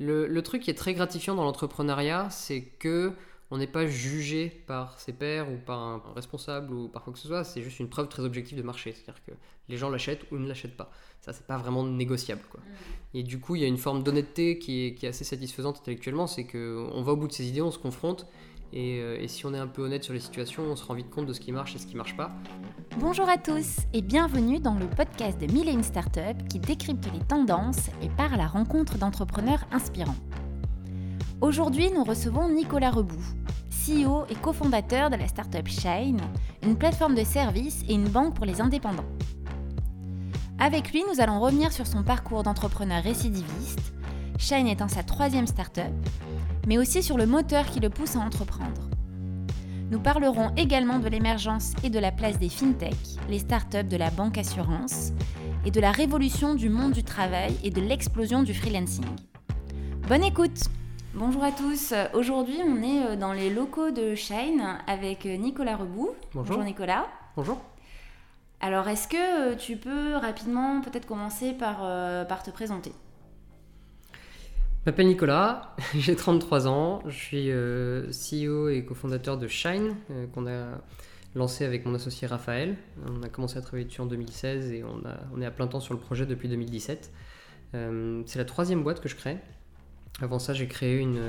Le, le truc qui est très gratifiant dans l'entrepreneuriat, c'est que on n'est pas jugé par ses pairs ou par un responsable ou par quoi que ce soit, c'est juste une preuve très objective de marché. C'est-à-dire que les gens l'achètent ou ne l'achètent pas. Ça, c'est pas vraiment négociable. Quoi. Mm. Et du coup, il y a une forme d'honnêteté qui est, qui est assez satisfaisante intellectuellement, c'est qu'on va au bout de ses idées, on se confronte, et, euh, et si on est un peu honnête sur les situations, on se rend vite compte de ce qui marche et ce qui marche pas. Bonjour à tous et bienvenue dans le podcast de Mille et une Startup qui décrypte les tendances et part à la rencontre d'entrepreneurs inspirants. Aujourd'hui, nous recevons Nicolas Rebout, CEO et cofondateur de la startup Shine, une plateforme de services et une banque pour les indépendants. Avec lui, nous allons revenir sur son parcours d'entrepreneur récidiviste, Shine étant sa troisième startup, mais aussi sur le moteur qui le pousse à entreprendre. Nous parlerons également de l'émergence et de la place des fintech, les startups de la banque assurance, et de la révolution du monde du travail et de l'explosion du freelancing. Bonne écoute Bonjour à tous, aujourd'hui on est euh, dans les locaux de Shine avec euh, Nicolas Rebout. Bonjour. Nicolas. Bonjour. Alors est-ce que euh, tu peux rapidement peut-être commencer par, euh, par te présenter? Je m'appelle Nicolas, j'ai 33 ans, je suis euh, CEO et cofondateur de Shine, euh, qu'on a lancé avec mon associé Raphaël. On a commencé à travailler dessus en 2016 et on, est à plein temps sur le projet depuis 2017. Euh, c'est la troisième boîte que je crée. Avant ça, j'ai créé une,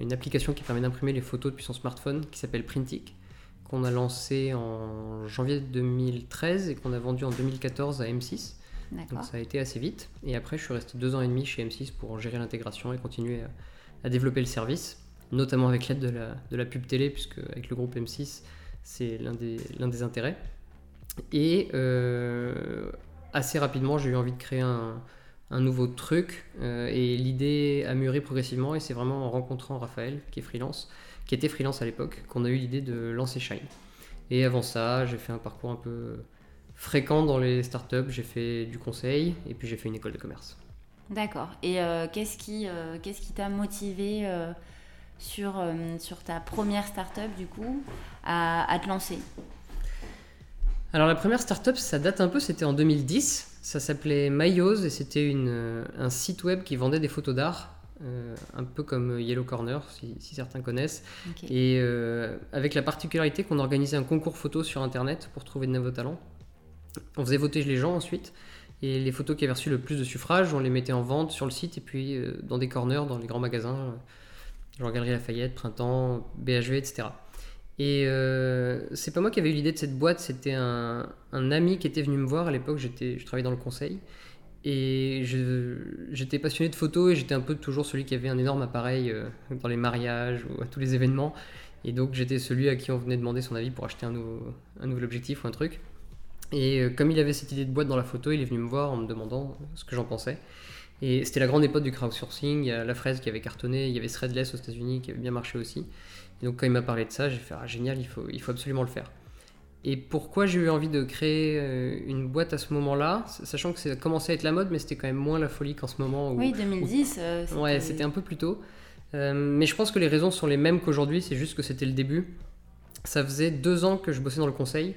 une application qui permet d'imprimer les photos depuis son smartphone qui s'appelle Printic, qu'on a lancé en janvier 2013 et qu'on a vendu en 2014 à M6. Donc ça a été assez vite. Et après, je suis resté deux ans et demi chez M6 pour gérer l'intégration et continuer à, à développer le service, notamment avec l'aide de la, pub télé, puisque avec le groupe M6, c'est l'un des, intérêts. Et euh, assez rapidement, j'ai eu envie de créer un, un nouveau truc. euh, et l'idée a mûri progressivement. Et c'est vraiment en rencontrant Raphaël, qui est freelance, qui était freelance à l'époque, qu'on a eu l'idée de lancer Shine. Et avant ça, j'ai fait un parcours un peu fréquent dans les startups. J'ai fait du conseil et puis j'ai fait une école de commerce. D'accord. Et euh, qu'est-ce qui euh, qu'est-ce qui t'a motivé euh, sur, sur ta première startup du coup à, à te lancer? Alors la première startup, ça date un peu, c'était en 2010. Ça s'appelait Myose et c'était une, un site web qui vendait des photos d'art, un peu comme Yellow Corner, si, si certains connaissent. Et avec la particularité qu'on organisait un concours photo sur Internet pour trouver de nouveaux talents. On faisait voter les gens ensuite. Et les photos qui avaient reçu le plus de suffrages, on les mettait en vente sur le site et puis euh, dans des corners, dans les grands magasins, euh, genre Galerie Lafayette, Printemps, BHV, etc. Et euh, c'est pas moi qui avais eu l'idée de cette boîte, c'était un, ami qui était venu me voir à l'époque, je travaillais dans le conseil. Et j'étais passionné de photos et j'étais un peu toujours celui qui avait un énorme appareil euh, dans les mariages ou à tous les événements. Et donc j'étais celui à qui on venait demander son avis pour acheter un nouvel objectif ou un truc. Et euh, comme il avait cette idée de boîte dans la photo, il est venu me voir en me demandant ce que j'en pensais. Et c'était la grande époque du crowdsourcing, il y a la fraise qui avait cartonné, il y avait Threadless aux États-Unis qui avait bien marché aussi. Et donc quand il m'a parlé de ça, j'ai fait ah, génial, il faut, il faut absolument le faire. Et pourquoi j'ai eu envie de créer euh, une boîte à ce moment-là, sachant que ça commençait à être la mode, mais c'était quand même moins la folie qu'en ce moment. Où, Oui, 2010. euh, Ouais, c'était un peu plus tôt. Euh, mais je pense que les raisons sont les mêmes qu'aujourd'hui, c'est juste que c'était le début. Ça faisait deux ans que je bossais dans le conseil.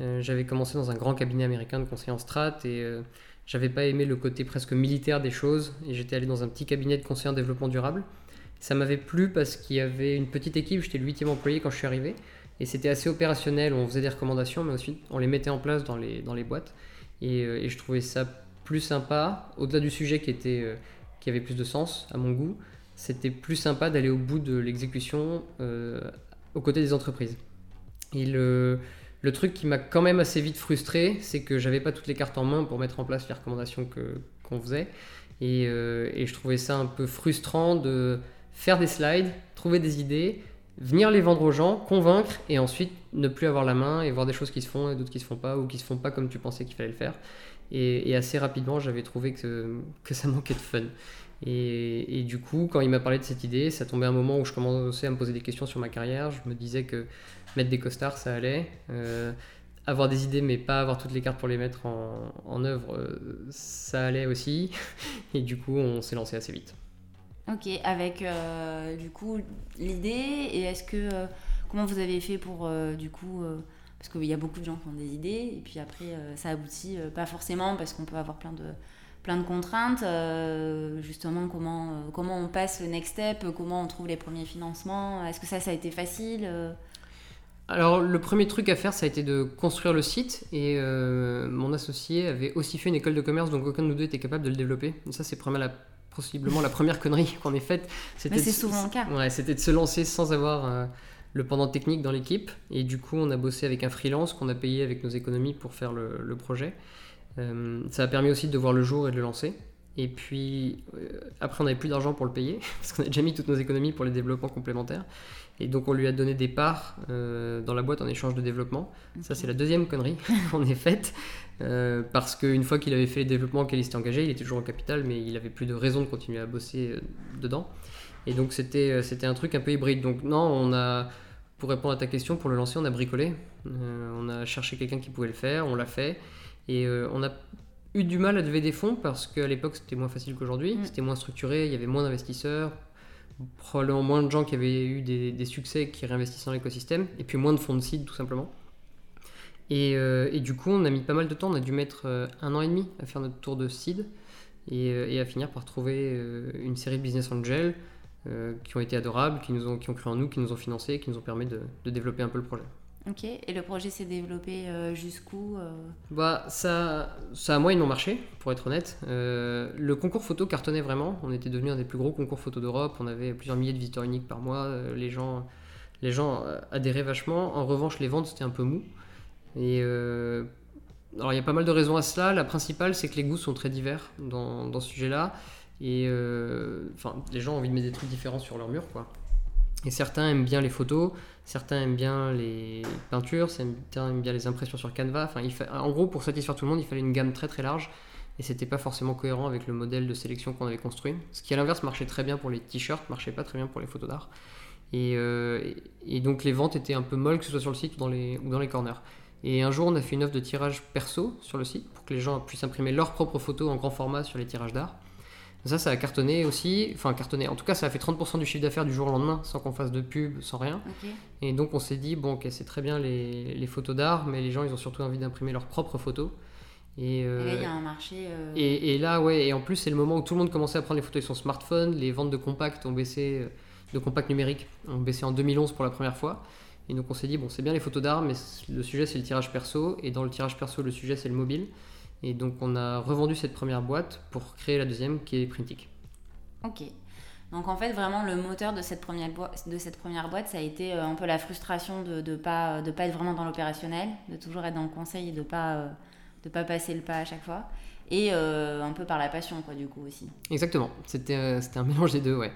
Euh, j'avais commencé dans un grand cabinet américain de conseil en strat et euh, j'avais pas aimé le côté presque militaire des choses et j'étais allé dans un petit cabinet de conseil en développement durable. Ça m'avait plu parce qu'il y avait une petite équipe, j'étais le huitième employé quand je suis arrivé et c'était assez opérationnel, on faisait des recommandations mais ensuite on les mettait en place dans les, dans les boîtes et, euh, je trouvais ça plus sympa, au-delà du sujet qui, était, qui avait plus de sens à mon goût, c'était plus sympa d'aller au bout de l'exécution euh, aux côtés des entreprises. Et le truc qui m'a quand même assez vite frustré, c'est que j'avais pas toutes les cartes en main pour mettre en place les recommandations qu'on faisait. Et, euh, et je trouvais ça un peu frustrant de faire des slides, trouver des idées, venir les vendre aux gens, convaincre, et ensuite ne plus avoir la main et voir des choses qui se font et d'autres qui se font pas, ou qui se font pas comme tu pensais qu'il fallait le faire. Et, assez rapidement, j'avais trouvé que, ça manquait de fun. Et, et du coup, quand il m'a parlé de cette idée, ça tombait un moment où je commençais à me poser des questions sur ma carrière. Je me disais que mettre des costards, ça allait. Euh, avoir des idées, mais pas avoir toutes les cartes pour les mettre en, œuvre, euh, ça allait aussi. Et du coup, on s'est lancé assez vite. Ok, avec euh, du coup l'idée et est-ce que comment vous avez fait pour du coup parce qu'il y a beaucoup de gens qui ont des idées et puis après ça aboutit pas forcément parce qu'on peut avoir plein de plein de contraintes. Justement, comment, comment on passe le next step, comment on trouve les premiers financements. Est-ce que ça, ça a été facile alors le premier truc à faire, ça a été de construire le site et mon associé avait aussi fait une école de commerce, donc aucun de nous deux était capable de le développer. Et ça, c'est possiblement la première connerie qu'on ait faite. Mais c'est souvent le cas. Ouais, c'était de se lancer sans avoir le pendant technique dans l'équipe. Et du coup, on a bossé avec un freelance qu'on a payé avec nos économies pour faire le, le projet. Euh, ça a permis aussi de voir le jour et de le lancer. Et puis, euh, après, on n'avait plus d'argent pour le payer, parce qu'on a déjà mis toutes nos économies pour les développements complémentaires. Et donc, on lui a donné des parts euh, dans la boîte en échange de développement. Ça, c'est la deuxième connerie qu'on ait faite. parce qu'une fois qu'il avait fait les développements auxquels il s'était engagé, il était toujours en capital, mais il n'avait plus de raison de continuer à bosser dedans. Et donc, c'était c'était un truc un peu hybride. Donc, non, on a, pour répondre à ta question, pour le lancer, on a bricolé. on a cherché quelqu'un qui pouvait le faire, on l'a fait. Et euh, on a eu du mal à lever des fonds parce qu'à l'époque c'était moins facile qu'aujourd'hui, mm. c'était moins structuré, il y avait moins d'investisseurs, probablement moins de gens qui avaient eu des, succès qui réinvestissaient dans l'écosystème, et puis moins de fonds de seed tout simplement. Et, euh, et, du coup, on a mis pas mal de temps, on a dû mettre euh, un an et demi à faire notre tour de seed et, et à finir par trouver une série de business angels qui ont été adorables, qui, nous ont, qui ont cru en nous, qui nous ont financés, qui nous ont permis de développer un peu le projet. Ok, et le projet s'est développé euh, jusqu'où euh Bah ça, ça a moyennement marché, pour être honnête. Euh, le concours photo cartonnait vraiment. On était devenu un des plus gros concours photo d'Europe. On avait plusieurs milliers de visiteurs uniques par mois. les gens, les gens adhéraient vachement. En revanche, les ventes c'était un peu mou. Et alors il y a pas mal de raisons à cela. La principale, c'est que les goûts sont très divers dans, ce sujet-là. Et enfin, les gens ont envie de mettre des trucs différents sur leur mur, quoi. Et certains aiment bien les photos, certains aiment bien les peintures, certains aiment bien les impressions sur Canva. En gros, pour satisfaire tout le monde, il fallait une gamme très très large. Et c'était pas forcément cohérent avec le modèle de sélection qu'on avait construit. Ce qui, à l'inverse, marchait très bien pour les t-shirts, marchait pas très bien pour les photos d'art. Et, euh, et, donc les ventes étaient un peu molles, que ce soit sur le site ou dans les, ou dans les corners. Et un jour, on a fait une offre de tirage perso sur le site pour que les gens puissent imprimer leurs propres photos en grand format sur les tirages d'art. Ça, ça a cartonné aussi. Enfin, cartonné. En tout cas, ça a fait 30% du chiffre d'affaires du jour au lendemain, sans qu'on fasse de pub, sans rien. Et donc, on s'est dit, bon, ok, c'est très bien les, les photos d'art, mais les gens, ils ont surtout envie d'imprimer leurs propres photos. Et, euh, et, là, il y a un marché. Euh, et, et, là, ouais, et en plus, c'est le moment où tout le monde commençait à prendre les photos avec son smartphone. Les ventes de compacts ont baissé, euh, de compacts numériques ont baissé en 2011 pour la première fois. Et donc, on s'est dit, bon, c'est bien les photos d'art, mais le sujet, c'est le tirage perso. Et dans le tirage perso, le sujet, c'est le mobile. Et donc, on a revendu cette première boîte pour créer la deuxième, qui est Printic. Ok. Donc en fait, vraiment, le moteur de cette première, boîte, de cette première boîte, ça a été euh, un peu la frustration de ne de pas, de pas être vraiment dans l'opérationnel, de toujours être dans le conseil et de ne pas, euh, de pas passer le pas à chaque fois. Et euh, un peu par la passion, quoi, du coup aussi. Exactement. C'était un mélange des deux, ouais.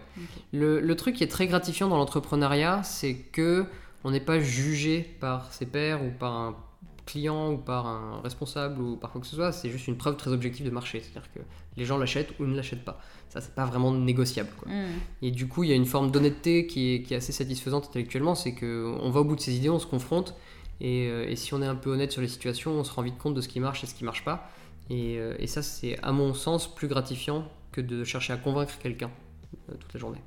Le, le, truc qui est très gratifiant dans l'entrepreneuriat, c'est que on n'est pas jugé par ses pairs ou par un client ou par un responsable ou par quoi que ce soit, c'est juste une preuve très objective de marché. C'est-à-dire que les gens l'achètent ou ne l'achètent pas. Ça, c'est pas vraiment négociable. Quoi. Mm. Et du coup, il y a une forme d'honnêteté qui est, qui est, assez satisfaisante intellectuellement, c'est qu'on va au bout de ses idées, on se confronte, et, euh, et, si on est un peu honnête sur les situations, on se rend vite compte de ce qui marche et ce qui marche pas. Et, euh, et ça, c'est à mon sens plus gratifiant que de chercher à convaincre quelqu'un euh, toute la journée.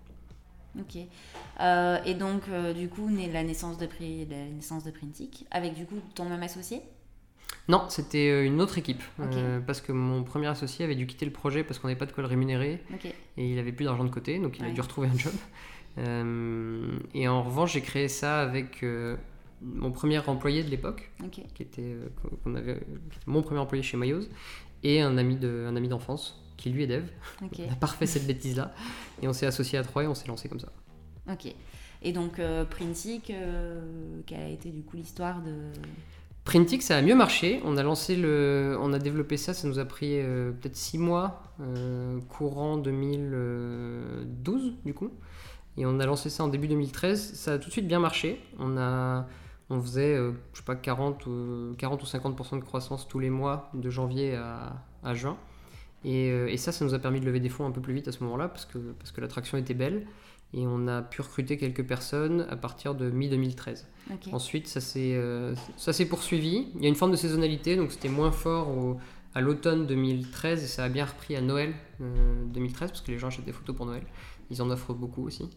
Ok. et donc, du coup, la naissance de, la naissance de Printic, avec du coup ton même associé? Non, c'était euh, une autre équipe. Euh, parce que mon premier associé avait dû quitter le projet parce qu'on n'avait pas de quoi le rémunérer. Et il avait plus d'argent de côté, donc il a dû retrouver un job. Euh, et en revanche, j'ai créé ça avec mon premier employé de l'époque, qui, était, avait, mon premier employé chez Mayos, et un ami, de, un ami d'enfance, qui lui est dev. On a pas refait cette bêtise-là. Et on s'est associé à trois et on s'est lancé comme ça. Ok. Et donc, Printic, quelle a été du coup l'histoire de... Printic, ça a mieux marché. On a lancé le, on a développé ça. Ça nous a pris euh, peut-être 6 mois, euh, courant 2012 du coup. Et on a lancé ça en début 2013. Ça a tout de suite bien marché. On a, on faisait, euh, je sais pas, 40 ou 40 ou 50% de croissance tous les mois de janvier à, juin. Et, et, ça, ça nous a permis de lever des fonds un peu plus vite à ce moment-là parce que parce que l'attraction était belle. Et on a pu recruter quelques personnes à partir de mi-2013. Ensuite, euh, ça s'est poursuivi. Il y a une forme de saisonnalité, donc c'était moins fort à l'automne 2013 et ça a bien repris à Noël 2013 euh, parce que les gens achètent des photos pour Noël. Ils en offrent beaucoup aussi.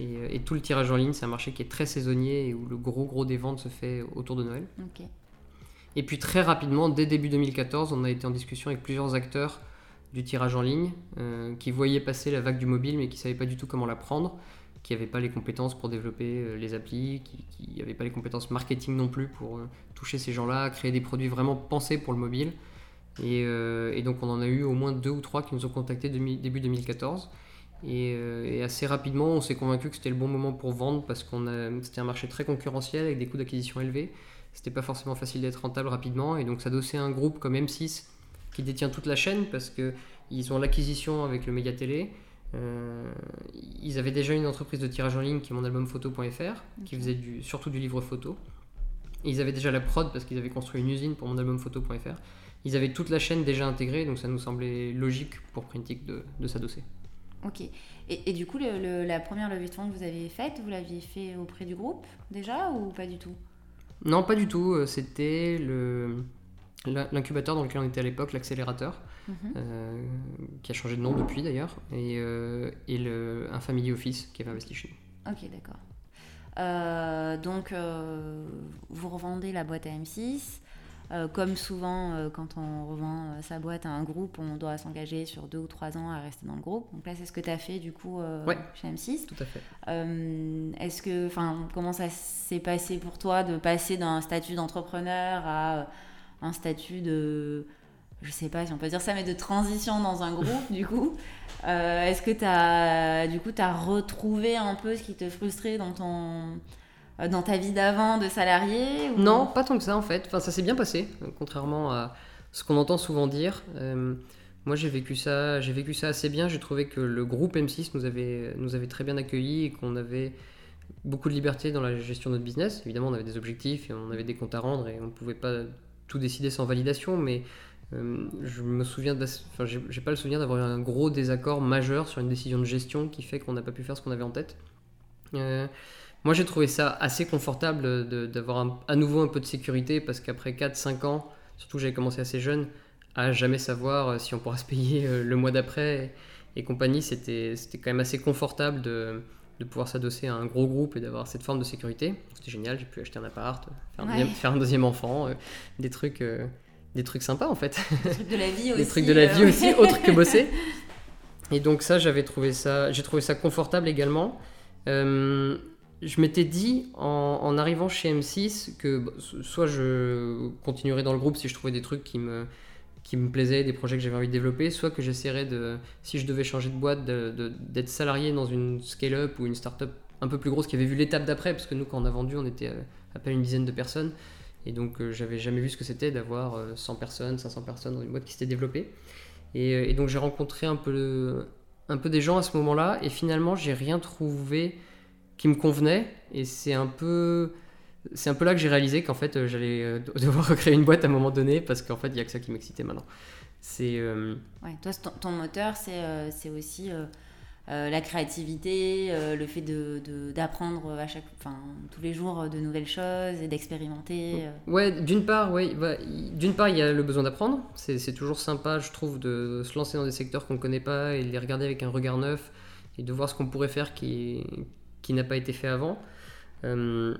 Euh, et, tout le tirage en ligne, c'est un marché qui est très saisonnier et où le gros gros des ventes se fait autour de Noël. Et puis très rapidement, dès début 2014, on a été en discussion avec plusieurs acteurs du tirage en ligne, qui voyaient passer la vague du mobile mais qui ne savaient pas du tout comment la prendre, qui n'avaient pas les compétences pour développer les applis, qui n'avaient pas les compétences marketing non plus pour toucher ces gens-là, créer des produits vraiment pensés pour le mobile. Et, donc on en a eu au moins deux ou trois qui nous ont contactés début 2014. Euh, et, assez rapidement, on s'est convaincu que c'était le bon moment pour vendre parce qu'on c'était un marché très concurrentiel avec des coûts d'acquisition élevés. C'était pas forcément facile d'être rentable rapidement et donc ça s'adosser un groupe comme M6 qui détient toute la chaîne parce qu'ils ont l'acquisition avec le média télé. Euh, ils avaient déjà une entreprise de tirage en ligne qui est monalbumphoto.fr qui faisait du, surtout du livre photo. ils avaient déjà la prod parce qu'ils avaient construit une usine pour monalbumphoto.fr. Ils avaient toute la chaîne déjà intégrée donc ça nous semblait logique pour Printic de, de s'adosser. Ok. Et, du coup, la première levée de fonds que vous avez faite, vous l'aviez fait auprès du groupe déjà ou pas du tout? Non, pas du tout. Euh, c'était le l'incubateur dans lequel on était à l'époque, l'accélérateur, mhm. euh, qui a changé de nom depuis d'ailleurs, et, euh, et le, un family office qui avait investi chez nous. Ok, d'accord. donc, vous revendez la boîte à M6. Euh, comme souvent, euh, quand on revend euh, sa boîte à un groupe, on doit s'engager sur deux ou trois ans à rester dans le groupe. Donc là, c'est ce que tu as fait du coup chez M6. Tout à fait. Est-ce que, enfin, comment ça s'est passé pour toi de passer d'un statut d'entrepreneur à un statut de, je sais pas si on peut dire ça, mais de transition dans un groupe du coup? Est-ce que tu as, du coup, as retrouvé un peu ce qui te frustrait dans ton dans ta vie d'avant de salarié Non, pas tant que ça en fait. Enfin, ça s'est bien passé, contrairement à ce qu'on entend souvent dire. Euh, moi, j'ai vécu ça, j'ai vécu ça assez bien. J'ai trouvé que le groupe M6 nous avait, nous avait très bien accueillis et qu'on avait beaucoup de liberté dans la gestion de notre business. Évidemment, on avait des objectifs et on avait des comptes à rendre et on ne pouvait pas tout décider sans validation, mais euh, je me souviens, enfin, j'ai pas le souvenir d'avoir eu un gros désaccord majeur sur une décision de gestion qui fait qu'on n'a pas pu faire ce qu'on avait en tête. Moi, j'ai trouvé ça assez confortable d'avoir à nouveau un peu de sécurité parce qu'après 4-5 ans, surtout j'avais commencé assez jeune, à jamais savoir euh, si on pourra se payer euh, le mois d'après et, compagnie, c'était quand même assez confortable de, de pouvoir s'adosser à un gros groupe et d'avoir cette forme de sécurité. C'était génial, j'ai pu acheter un appart, faire, un, deuxième, faire un deuxième enfant, euh, des trucs. des trucs sympas en fait. Des trucs de la vie aussi. des trucs de la vie aussi, autre que bosser. Et donc ça, j'avais trouvé ça, j'ai trouvé ça confortable également. Euh, je m'étais dit en, arrivant chez M6 que bah, soit je continuerais dans le groupe si je trouvais des trucs qui me, qui me plaisaient, des projets que j'avais envie de développer, soit que j'essaierais de, si je devais changer de boîte, d'être salarié dans une scale-up ou une start-up un peu plus grosse qui avait vu l'étape d'après, parce que nous quand on a vendu on était à peine une dizaine de personnes, et donc euh, j'avais jamais vu ce que c'était d'avoir 100 euh, personnes, 500 personnes dans une boîte qui s'était développée. Et, euh, et donc j'ai rencontré un peu, un peu des gens à ce moment-là, et finalement j'ai rien trouvé qui me convenait. Et c'est un peu. C'est un peu là que j'ai réalisé qu'en fait euh, j'allais euh, devoir recréer une boîte à un moment donné parce qu'en fait il n'y a que ça qui m'excitait maintenant. C'est. Euh, ouais, toi, ton, moteur, c'est aussi la créativité, le fait d'apprendre de, à chaque, enfin, tous les jours de nouvelles choses et d'expérimenter. Ouais, d'une part, ouais, bah, d'une part, il y a le besoin d'apprendre. C'est toujours sympa, je trouve, de se lancer dans des secteurs qu'on ne connaît pas et de les regarder avec un regard neuf et de voir ce qu'on pourrait faire qui, qui n'a pas été fait avant. Euh,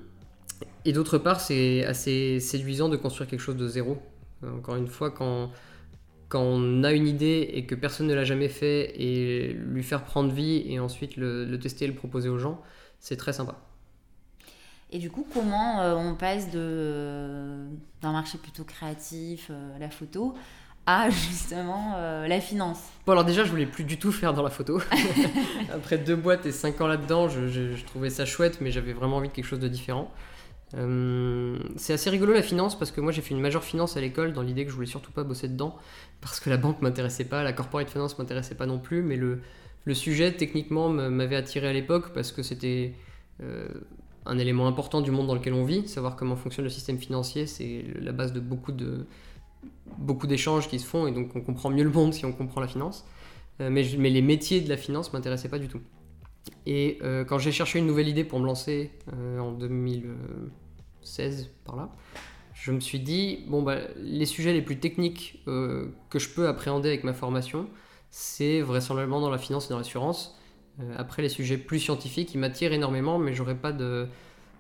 et d'autre part, c'est assez séduisant de construire quelque chose de zéro. Euh, encore une fois, quand, quand on a une idée et que personne ne l'a jamais fait, et lui faire prendre vie et ensuite le, tester et le proposer aux gens, c'est très sympa. Et du coup, comment euh, on passe d'un marché plutôt créatif, la photo, à justement euh, la finance Bon alors déjà je voulais plus du tout faire dans la photo. Après deux boîtes et cinq ans là-dedans, je, trouvais ça chouette mais j'avais vraiment envie de quelque chose de différent. Euh, c'est assez rigolo la finance parce que moi j'ai fait une majeure finance à l'école dans l'idée que je voulais surtout pas bosser dedans parce que la banque m'intéressait pas, la corporate finance m'intéressait pas non plus mais le, le sujet techniquement m'avait attiré à l'époque parce que c'était euh, un élément important du monde dans lequel on vit, savoir comment fonctionne le système financier, c'est la base de beaucoup de, beaucoup d'échanges qui se font et donc on comprend mieux le monde si on comprend la finance. Euh, mais, mais, les métiers de la finance m'intéressaient pas du tout. Et euh, quand j'ai cherché une nouvelle idée pour me lancer euh, en 2016 par là, je me suis dit bon bah les sujets les plus techniques que je peux appréhender avec ma formation, c'est vraisemblablement dans la finance et dans l'assurance. après les sujets plus scientifiques, ils m'attirent énormément, mais j'aurais pas de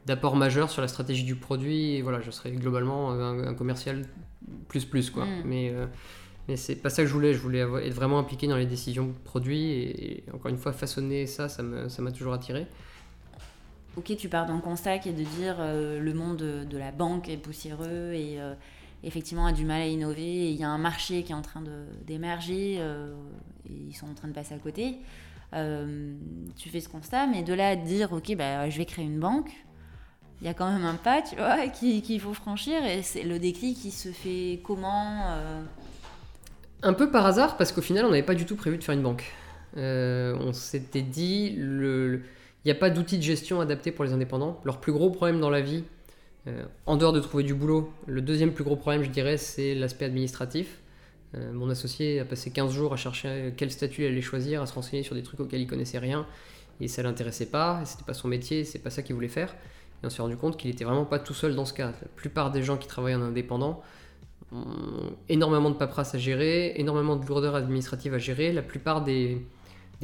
d'apport majeur sur la stratégie du produit. Et voilà, je serais globalement un commercial plus plus quoi. Mm. Mais, euh, Mais c'est pas ça que je voulais. Je voulais être vraiment impliqué dans les décisions produits et, encore une fois, façonner ça, ça m'a toujours attiré. Ok, tu pars d'un constat qui est de dire euh, le monde de, la banque est poussiéreux et euh, effectivement a du mal à innover. il y a un marché qui est en train d'émerger euh, et ils sont en train de passer à côté. tu fais ce constat, mais de là à dire ok, bah, je vais créer une banque, il y a quand même un pas, tu qu'il faut franchir. Et c'est le déclic qui se fait comment Un peu par hasard, parce qu'au final, on n'avait pas du tout prévu de faire une banque. on s'était dit il n'y a pas d'outils de gestion adaptés pour les indépendants. Leur plus gros problème dans la vie, euh, en dehors de trouver du boulot, le deuxième plus gros problème, je dirais, c'est l'aspect administratif. Euh, mon associé a passé 15 jours à chercher quel statut il allait choisir, à se renseigner sur des trucs auxquels il connaissait rien, et ça l'intéressait pas, c'était pas son métier, c'est pas ça qu'il voulait faire. Et on s'est rendu compte qu'il était vraiment pas tout seul dans ce cas. La plupart des gens qui travaillent en indépendant ont énormément de paperasse à gérer, énormément de lourdeur administrative à gérer. La plupart des,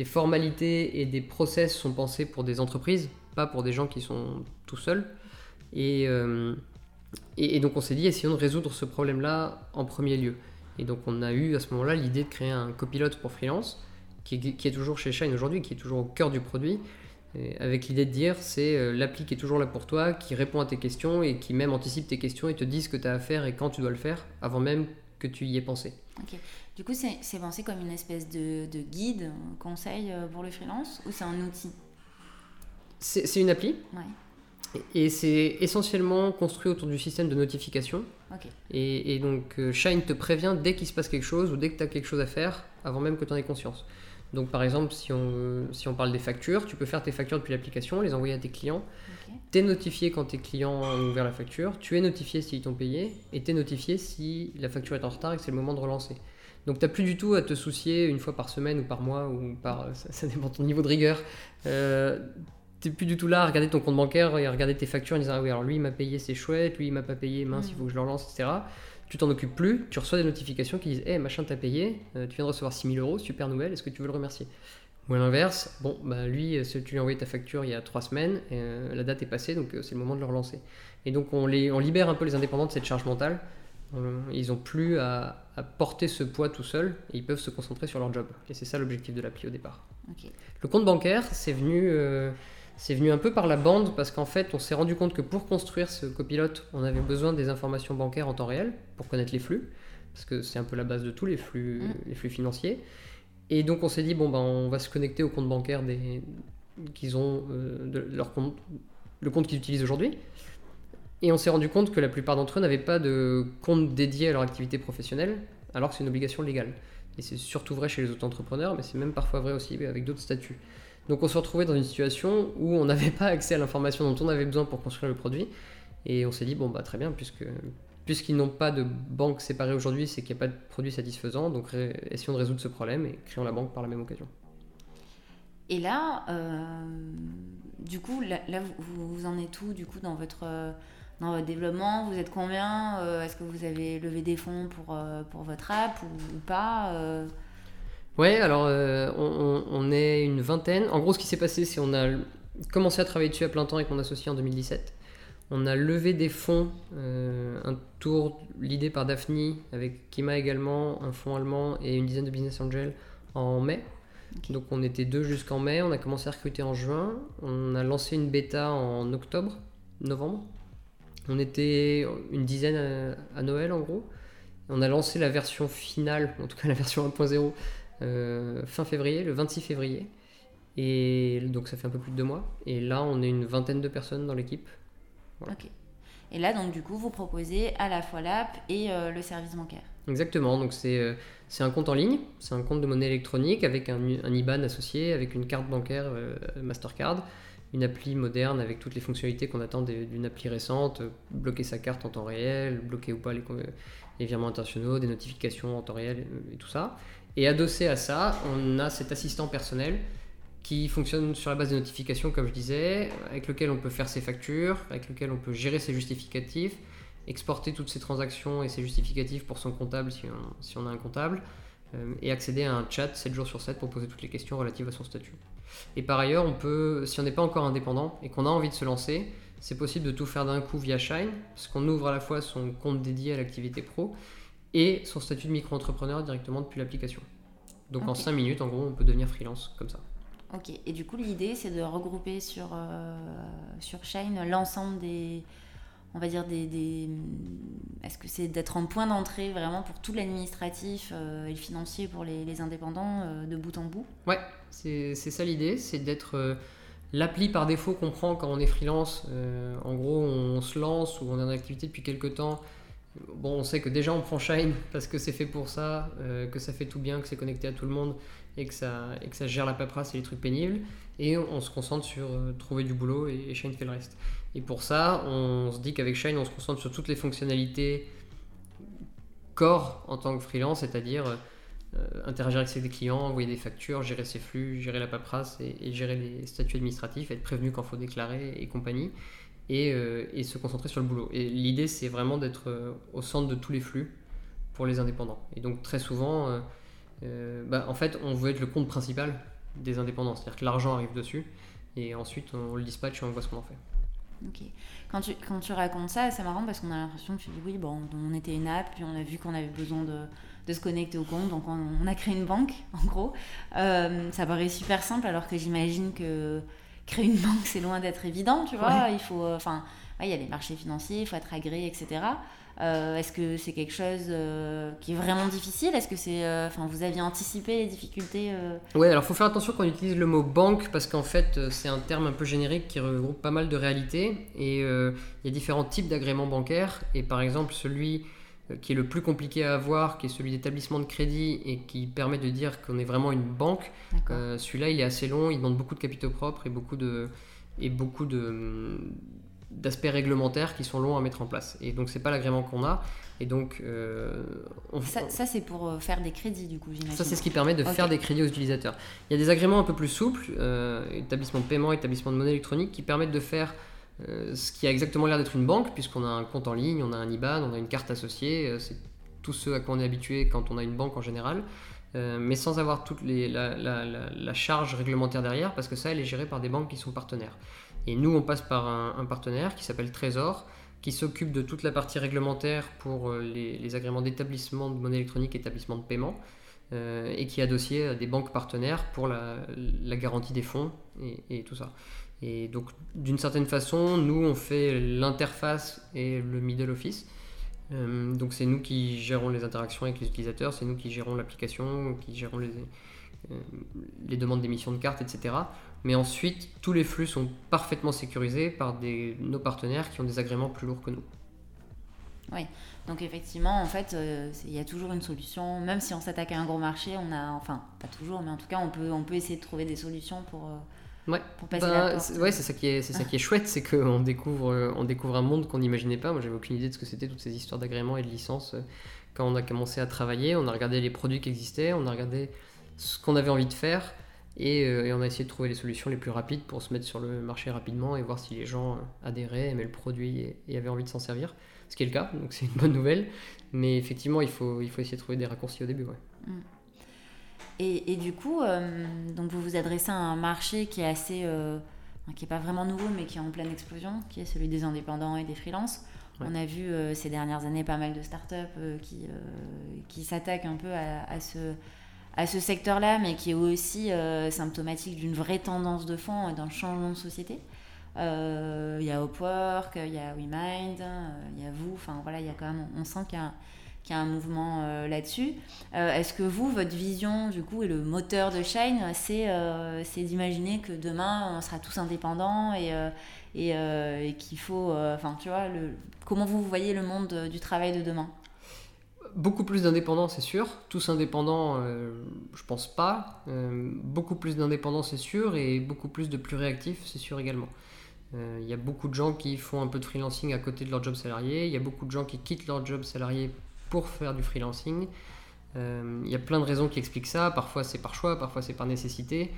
formalités et des process sont pensés pour des entreprises, pas pour des gens qui sont tout seuls. Et, euh, et, donc on s'est dit, essayons de résoudre ce problème-là en premier lieu. Et donc on a eu à ce moment-là l'idée de créer un copilote pour freelance, qui qui est toujours chez Shine aujourd'hui, qui est toujours au cœur du produit, avec l'idée de dire, c'est euh, l'appli qui est toujours là pour toi, qui répond à tes questions et qui même anticipe tes questions et te dit ce que tu as à faire et quand tu dois le faire, avant même que tu y aies pensé. Ok. Du coup, c'est pensé comme une espèce de, guide, un conseil euh, pour le freelance ou c'est un outil? C'est une appli. Ouais. Et, c'est essentiellement construit autour du système de notification. Et, donc, euh, Shine te prévient dès qu'il se passe quelque chose ou dès que tu as quelque chose à faire, avant même que tu en aies conscience. Donc, par exemple, si on, si on parle des factures, tu peux faire tes factures depuis l'application, les envoyer à tes clients. Tu es notifié quand tes clients ont ouvert la facture, tu es notifié s'ils t'ont payé, et tu es notifié si la facture est en retard et que c'est le moment de relancer. Donc tu n'as plus du tout à te soucier une fois par semaine ou par mois ou par ça, dépend de ton niveau de rigueur. Euh, tu n'es plus du tout là à regarder ton compte bancaire et à regarder tes factures en disant ah oui alors lui il m'a payé c'est chouette, lui il m'a pas payé mince il faut que je le relance etc. Tu t'en occupes plus, tu reçois des notifications qui disent hé machin t'as payé, euh, tu viens de recevoir 6000 euros, super nouvelle, est-ce que tu veux le remercier? Ou à l'inverse, bon bah lui euh, tu lui as envoyé ta facture il y a 3 semaines, euh, la date est passée donc c'est le moment de le relancer. Et donc on, les, on libère un peu les indépendants de cette charge mentale ils n'ont plus à, porter ce poids tout seuls et ils peuvent se concentrer sur leur job. Et c'est ça l'objectif de l'appli au départ. Le compte bancaire, c'est venu, c'est venu un peu par la bande parce qu'en fait, on s'est rendu compte que pour construire ce copilote, on avait besoin des informations bancaires en temps réel pour connaître les flux, parce que c'est un peu la base de tous les flux, mm. les flux financiers. Et donc on s'est dit, bon, ben, on va se connecter au compte bancaire des, qu'ils ont, euh, de leur compte, le compte qu'ils utilisent aujourd'hui. Et on s'est rendu compte que la plupart d'entre eux n'avaient pas de compte dédié à leur activité professionnelle, alors que c'est une obligation légale. Et c'est surtout vrai chez les auto-entrepreneurs, mais c'est même parfois vrai aussi avec d'autres statuts. Donc on se retrouvait dans une situation où on n'avait pas accès à l'information dont on avait besoin pour construire le produit. Et on s'est dit, bon, bah très bien, puisque, puisqu'ils n'ont pas de banque séparée aujourd'hui, c'est qu'il n'y a pas de produit satisfaisant. Donc essayons de résoudre ce problème et créons la banque par la même occasion. Et là, euh, du coup, là, vous, vous, en êtes où du coup dans votre dans votre développement? Vous êtes combien? Euh, Est-ce que vous avez levé des fonds pour, euh, pour votre app ou, pas? Euh? Ouais, alors on, on, est une vingtaine. En gros, ce qui s'est passé, c'est qu'on a commencé à travailler dessus à plein temps avec mon associé en 2017. On a levé des fonds, un tour l'idée par Daphne, avec Kima également, un fonds allemand et une dizaine de business angels en mai. Donc on était deux jusqu'en mai, on a commencé à recruter en juin, on a lancé une bêta en octobre, novembre. On était une dizaine à, Noël en gros. On a lancé la version finale, en tout cas la version 1.0, euh, fin février, le 26 février. Et donc ça fait un peu plus de deux mois. Et là, on est une vingtaine de personnes dans l'équipe. Ok. Et là, donc du coup, vous proposez à la fois l'app et euh, le service bancaire. Exactement. Donc c'est euh, c'est un compte en ligne, c'est un compte de monnaie électronique avec un, un IBAN associé, avec une carte bancaire Mastercard une appli moderne avec toutes les fonctionnalités qu'on attend d'une appli récente, bloquer sa carte en temps réel, bloquer ou pas les, virements internationaux, des notifications en temps réel et, tout ça. Et adossé à ça, on a cet assistant personnel qui fonctionne sur la base des notifications, comme je disais, avec lequel on peut faire ses factures, avec lequel on peut gérer ses justificatifs, exporter toutes ses transactions et ses justificatifs pour son comptable si on, a un comptable, euh, et accéder à un chat 7 jours sur 7 pour poser toutes les questions relatives à son statut. Et par ailleurs, on peut, si on n'est pas encore indépendant et qu'on a envie de se lancer, c'est possible de tout faire d'un coup via Shine, parce qu'on ouvre à la fois son compte dédié à l'activité pro et son statut de micro-entrepreneur directement depuis l'application. Donc en Ok. 5 minutes, en gros, on peut devenir freelance comme ça. Ok, et du coup, l'idée, c'est de regrouper sur, euh, sur Shine l'ensemble des. On va dire des. des- Est-ce que c'est d'être en point d'entrée vraiment pour tout l'administratif euh, et le financier pour les, les indépendants euh, de bout en bout? Ouais, c'est c'est ça l'idée, c'est d'être euh, l'appli par défaut qu'on prend quand on est freelance. En gros, on se lance ou on est en activité depuis quelques temps. Bon, on sait que déjà on prend Shine parce que c'est fait pour ça, euh, que ça fait tout bien, que c'est connecté à tout le monde et que ça, gère la paperasse et les trucs pénibles. Et on se concentre sur euh, trouver du boulot et, Shine fait le reste. Et pour ça, on se dit qu'avec Shine, on se concentre sur toutes les fonctionnalités core en tant que freelance, c'est-à-dire euh, interagir avec ses clients, envoyer des factures, gérer ses flux, gérer la paperasse et gérer les statuts administratifs, être prévenu quand il faut déclarer et compagnie, et, euh, et se concentrer sur le boulot. Et l'idée, c'est vraiment d'être euh, au centre de tous les flux pour les indépendants. Et donc très souvent, euh, bah, en fait, on veut être le compte principal des indépendants, c'est-à-dire que l'argent arrive dessus, et ensuite on le dispatche et on voit ce qu'on en fait. Ok. Quand tu, quand tu racontes ça, c'est marrant parce qu'on a l'impression que tu dis oui, bon, on était une app, puis on a vu qu'on avait besoin de, de se connecter au compte, donc on, on a créé une banque, en gros. Ça paraît super simple, alors que j'imagine que créer une banque, c'est loin d'être évident, tu vois. Il faut, euh, enfin, ouais, il y a les marchés financiers, il faut être agréé, etc. Euh, Est-ce que c'est quelque chose euh, qui est vraiment difficile? Est-ce que c'est, euh, enfin, vous aviez anticipé les difficultés Ouais, alors faut faire attention quand on utilise le mot banque parce qu'en fait c'est un terme un peu générique qui regroupe pas mal de réalités. Et il y a différents types d'agréments bancaires. Et par exemple celui qui est le plus compliqué à avoir, qui est celui d'établissement de crédit et qui permet de dire qu'on est vraiment une banque, euh, celui-là il est assez long, il demande beaucoup de capitaux propres et beaucoup de et beaucoup de d'aspects réglementaires qui sont longs à mettre en place. Et donc c'est pas l'agrément qu'on a. Et donc euh, on, Ça, ça, c'est pour euh, faire des crédits, du coup, ça, c'est ce qui permet de faire des crédits aux utilisateurs. Il y a des agréments un peu plus souples, euh, établissement de paiement, établissement de monnaie électronique, qui permettent de faire euh, ce qui a exactement l'air d'être une banque, puisqu'on a un compte en ligne, on a un IBAN, on a une carte associée. euh, c'est tout ce à quoi on est habitué quand on a une banque en général, euh, mais sans avoir toute la, charge réglementaire derrière, parce que ça, elle est gérée par des banques qui sont partenaires. Et nous, on passe par un, partenaire qui s'appelle Trésor, qui s'occupe de toute la partie réglementaire pour les, agréments d'établissement de monnaie électronique, établissement de paiement, et qui a dossier à des banques partenaires pour la, garantie des fonds et, et tout ça. Et donc, d'une certaine façon, nous, on fait l'interface et le middle office. Euh, donc, c'est nous qui gérons les interactions avec les utilisateurs, c'est nous qui gérons l'application, qui gérons les, euh, les demandes d'émission de cartes, etc. Mais ensuite, tous les flux sont parfaitement sécurisés par nos partenaires qui ont des agréments plus lourds que nous. Donc effectivement, en fait, euh, il y a toujours une solution. Même si on s'attaque à un gros marché, on a, enfin, pas toujours, mais en tout cas, on peut, on peut essayer de trouver des solutions pour, Ouais. pour passer Ben, la porte. c'est- ouais, c'est ça qui est, c'est ça qui est chouette, c'est qu'on découvre, euh, on découvre un monde qu'on n'imaginait pas. Moi, j'avais aucune idée de ce que c'était toutes ces histoires d'agréments et de licences. euh, Quand on a commencé à travailler, on a regardé les produits qui existaient, on a regardé ce qu'on avait envie de faire et, euh, et on a essayé de trouver les solutions les plus rapides pour se mettre sur le marché rapidement et voir si les gens euh, adhéraient, aimaient le produit et, et avaient envie de s'en servir. Ce qui est le cas, donc c'est une bonne nouvelle. Mais effectivement, il faut, il faut essayer de trouver des raccourcis au début. Ouais. Et, et du coup, euh, donc vous vous adressez à un marché qui est assez, euh, qui est pas vraiment nouveau, mais qui est en pleine explosion, qui est celui des indépendants et des freelances. Ouais. On a vu euh, ces dernières années pas mal de startups qui, qui s'attaquent un peu à, à ce, à ce secteur-là, mais qui est aussi symptomatique d'une vraie tendance de fond et d'un changement de société. Il y a Upwork, il y a WeMind, euh, il y a vous, enfin voilà, il y a quand même, on sent qu'il y a, qu'il y a un mouvement euh, là-dessus. Euh, Est-ce que vous, votre vision, du coup, et le moteur de Shine, c'est euh, d'imaginer que demain, on sera tous indépendants et, qu'il faut... Enfin, tu vois, comment vous voyez le monde du travail de demain? Beaucoup plus d'indépendants, c'est sûr. Tous indépendants, je pense pas. Beaucoup plus d'indépendants, c'est sûr. Et beaucoup plus de plus réactifs, c'est sûr également. Il y a beaucoup de gens qui font un peu de freelancing à côté de leur job salarié. Il y a beaucoup de gens qui quittent leur job salarié pour faire du freelancing. Euh, Il y a plein de raisons qui expliquent ça. Parfois c'est par choix, parfois c'est par nécessité.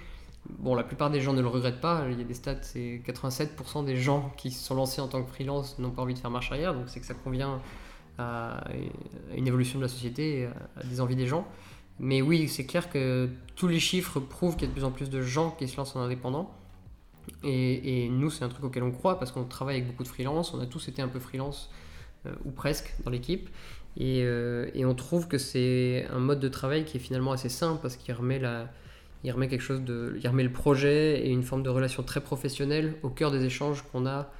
Bon, la plupart des gens ne le regrettent pas. Il y a des stats, c'est 87% des gens qui se sont lancés en tant que freelance n'ont pas envie de faire marche arrière. Donc c'est que ça convient à une évolution de la société, à des envies des gens. Mais oui, c'est clair que tous les chiffres prouvent qu'il y a de plus en plus de gens qui se lancent en indépendant. Et, et nous, c'est un truc auquel on croit parce qu'on travaille avec beaucoup de freelance. On a tous été un peu freelance, euh, ou presque, dans l'équipe. Et, et on trouve que c'est un mode de travail qui est finalement assez simple parce qu'il remet la, il remet quelque chose de, il remet le projet et une forme de relation très professionnelle au cœur des échanges qu'on a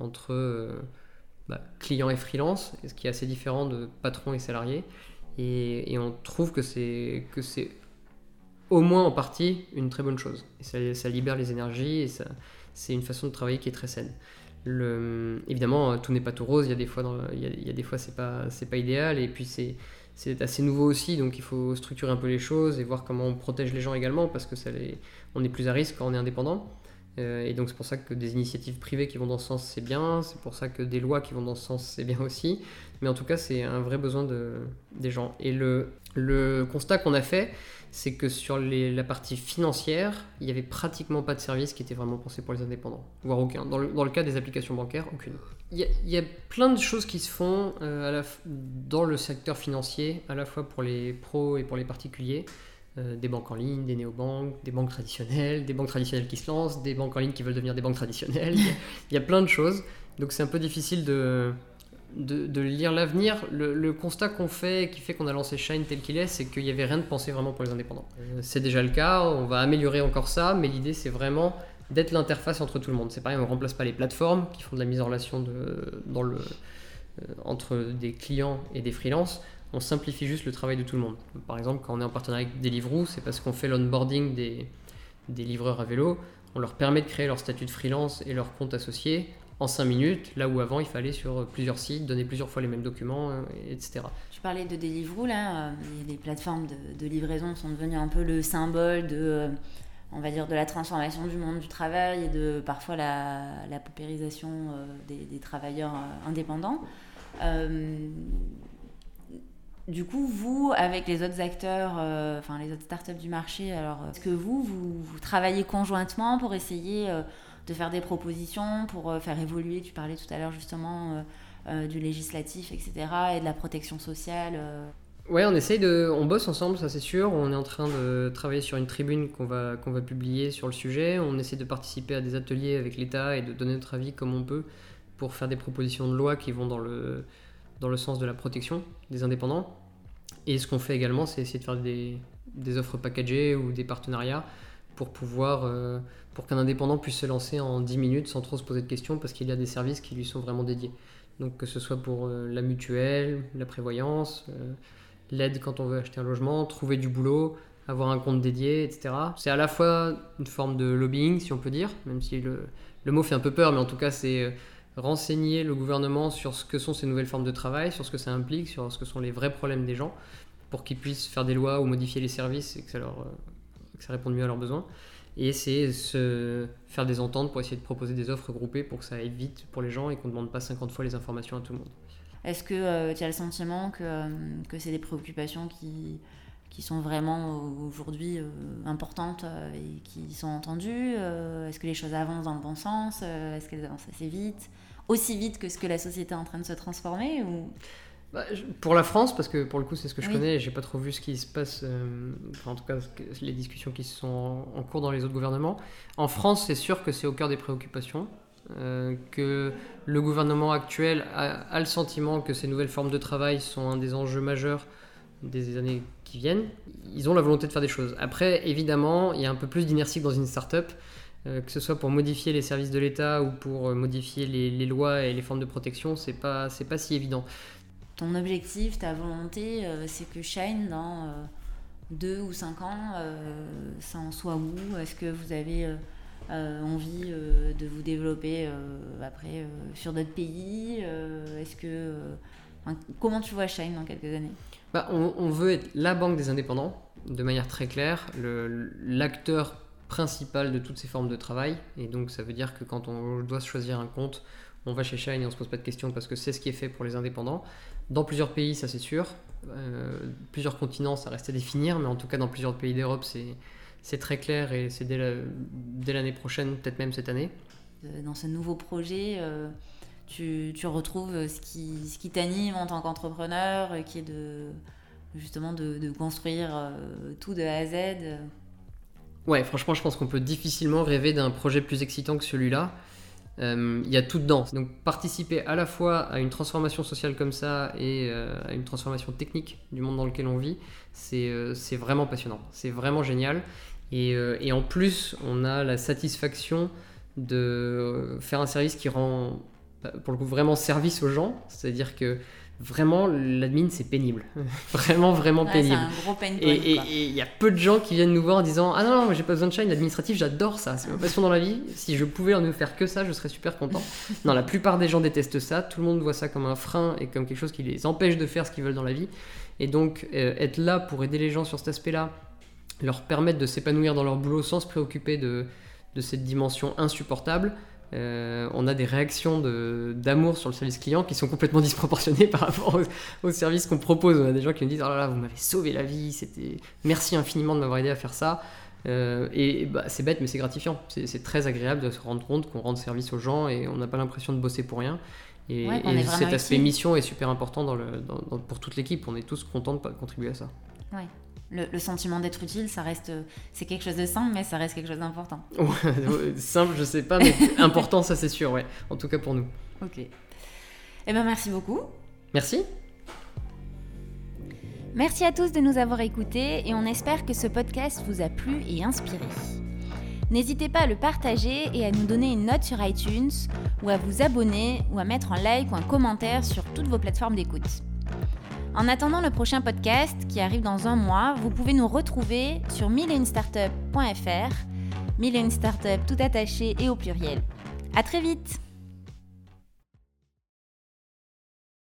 entre euh, bah, clients et freelance, ce qui est assez différent de patron et salarié. Et, on trouve que c'est que c'est au moins en partie une très bonne chose. Et ça, libère les énergies et ça, c'est une façon de travailler qui est très saine. Évidemment, tout n'est pas tout rose. Il y a des fois, il y a des fois, c'est pas, c'est pas idéal. Et puis c'est c'est assez nouveau aussi, donc il faut structurer un peu les choses et voir comment on protège les gens également, parce que ça les... on est plus à risque quand on est indépendant. Euh, et donc c'est pour ça que des initiatives privées qui vont dans ce sens, c'est bien, c'est pour ça que des lois qui vont dans ce sens, c'est bien aussi. Mais en tout cas, c'est un vrai besoin de... des gens. Et le, le constat qu'on a fait, c'est que sur la partie financière, il n'y avait pratiquement pas de service qui était vraiment pensé pour les indépendants, voire aucun. Dans le, cas des applications bancaires, aucune. Il y, a, plein de choses qui se font euh, dans le secteur financier, à la fois pour les pros et pour les particuliers. Euh, des banques en ligne, des néobanques, des banques traditionnelles, des banques traditionnelles qui se lancent, des banques en ligne qui veulent devenir des banques traditionnelles. Il y, a plein de choses. Donc c'est un peu difficile de, de, lire l'avenir, le, constat qu'on fait, qui fait qu'on a lancé Shine tel qu'il est, c'est qu'il n'y avait rien de pensé vraiment pour les indépendants. Euh, c'est déjà le cas, on va améliorer encore ça, mais l'idée c'est vraiment d'être l'interface entre tout le monde. C'est pareil, on ne remplace pas les plateformes qui font de la mise en relation de, dans le, euh, entre des clients et des freelances. On simplifie juste le travail de tout le monde. Par exemple, quand on est en partenariat avec Deliveroo, c'est parce qu'on fait l'onboarding des, des livreurs à vélo. On leur permet de créer leur statut de freelance et leur compte associé en 5 minutes, là où avant il fallait sur plusieurs sites, donner plusieurs fois les mêmes documents, euh, etc. Je parlais de Deliveroo, là, euh, les plateformes de, livraison sont devenues un peu le symbole de, euh, on va dire, de la transformation du monde du travail et de parfois la, la paupérisation des, travailleurs indépendants. du coup, vous, avec les autres acteurs, enfin les autres startups du marché, alors est-ce que vous, vous, vous, travaillez conjointement pour essayer de faire des propositions pour euh, faire évoluer, tu parlais tout à l'heure justement euh, euh, du législatif, etc., et de la protection sociale. Ouais, on essaye de, on bosse ensemble, ça c'est sûr. On est en train de travailler sur une tribune qu'on va qu'on va publier sur le sujet. On essaie de participer à des ateliers avec l'État et de donner notre avis comme on peut pour faire des propositions de loi qui vont dans le dans le sens de la protection des indépendants. Et ce qu'on fait également, c'est essayer de faire des, des offres packagées ou des partenariats pour pouvoir pour qu'un indépendant puisse se lancer en 10 minutes sans trop se poser de questions parce qu'il y a des services qui lui sont vraiment dédiés. Donc que ce soit pour euh, la mutuelle, la prévoyance, euh, l'aide quand on veut acheter un logement, trouver du boulot, avoir un compte dédié, etc. C'est à la fois une forme de lobbying, si on peut dire, même si le, mot fait un peu peur, mais en tout cas c'est renseigner le gouvernement sur ce que sont ces nouvelles formes de travail, sur ce que ça implique, sur ce que sont les vrais problèmes des gens, pour qu'ils puissent faire des lois ou modifier les services et que ça leur que ça réponde mieux à leurs besoins. Et c'est se faire des ententes pour essayer de proposer des offres groupées pour que ça aille vite pour les gens et qu'on ne demande pas 50 fois les informations à tout le monde. Est-ce que euh, tu as le sentiment que, euh, que c'est des préoccupations qui, qui sont vraiment aujourd'hui euh, importantes et qui sont entendues Est-ce que les choses avancent dans le bon sens Est-ce qu'elles avancent assez vite Aussi vite que ce que la société est en train de se transformer. Bah, pour la France, parce que pour le coup c'est ce que je connais, j'ai pas trop vu ce qui se passe, euh, en tout cas les discussions qui sont en cours dans les autres gouvernements. En France, c'est sûr que c'est au cœur des préoccupations, euh, que le gouvernement actuel a, le sentiment que ces nouvelles formes de travail sont un des enjeux majeurs des années qui viennent. Ils ont la volonté de faire des choses. Après, évidemment, il y a un peu plus d'inertie que dans une start-up. Euh, que ce soit pour modifier les services de l'État ou pour modifier les, les, lois et les formes de protection, c'est pas, c'est pas si évident ton objectif, ta volonté, euh, c'est que Shine, dans euh, deux ou cinq ans, euh, ça en soit où? Est-ce que vous avez envie de vous développer après sur d'autres pays Est-ce que comment tu vois Shine dans quelques années? Bah, on, veut être la banque des indépendants, de manière très claire, l'acteur principal de toutes ces formes de travail. Et donc ça veut dire que quand on doit choisir un compte, on va chez Shine et on se pose pas de questions parce que c'est ce qui est fait pour les indépendants. Dans plusieurs pays, ça c'est sûr. Euh, plusieurs continents, ça reste à définir, mais en tout cas dans plusieurs pays d'Europe, c'est très clair et c'est dès l'année prochaine, peut-être même cette année. Euh, dans ce nouveau projet, euh, tu, tu, retrouves ce qui, ce qui t'anime en tant qu'entrepreneur, qui est de justement de, de construire tout de A à Z. Ouais, franchement, je pense qu'on peut difficilement rêver d'un projet plus excitant que celui-là. Il y a tout dedans. Donc participer à la fois à une transformation sociale comme ça et à une transformation technique du monde dans lequel on vit, c'est vraiment passionnant, c'est vraiment génial. Et, et, en plus, on a la satisfaction de faire un service qui rend pour le coup vraiment service aux gens, c'est-à-dire que vraiment l'admin c'est pénible. Vraiment vraiment pénible. un gros pain et il y a peu de gens qui viennent nous voir en disant ah non non j'ai pas besoin de shine administratif j'adore ça. C'est ma passion dans la vie. Si je pouvais ne faire que ça je serais super content non la plupart des gens détestent ça. Tout le monde voit ça comme un frein et comme quelque chose qui les empêche de faire ce qu'ils veulent dans la vie. Et donc euh, être là pour aider les gens sur cet aspect là leur permettre de s'épanouir dans leur boulot sans se préoccuper de, de cette dimension insupportable euh, on a des réactions d'amour sur le service client qui sont complètement disproportionnées par rapport au, service qu'on propose. On a des gens qui nous disent Oh là là, vous m'avez sauvé la vie, c'était merci infiniment de m'avoir aidé à faire ça. Euh, et bah, c'est bête, mais c'est gratifiant. C'est très agréable de se rendre compte qu'on rend service aux gens et on n'a pas l'impression de bosser pour rien. Et, cet aspect mission est super important pour toute l'équipe. On est tous contents de contribuer à ça. Ouais le, sentiment d'être utile, ça reste, c'est quelque chose de simple, mais ça reste quelque chose d'important. simple, je sais pas, mais important, ça c'est sûr, ouais. En tout cas pour nous. Ok. Eh ben merci beaucoup. Merci. Merci à tous de nous avoir écoutés et on espère que ce podcast vous a plu et inspiré. N'hésitez pas à le partager et à nous donner une note sur iTunes ou à vous abonner ou à mettre un like ou un commentaire sur toutes vos plateformes d'écoute. En attendant le prochain podcast qui arrive dans un mois, vous pouvez nous retrouver sur milleunestartup.fr, mille startup tout attaché et au pluriel. À très vite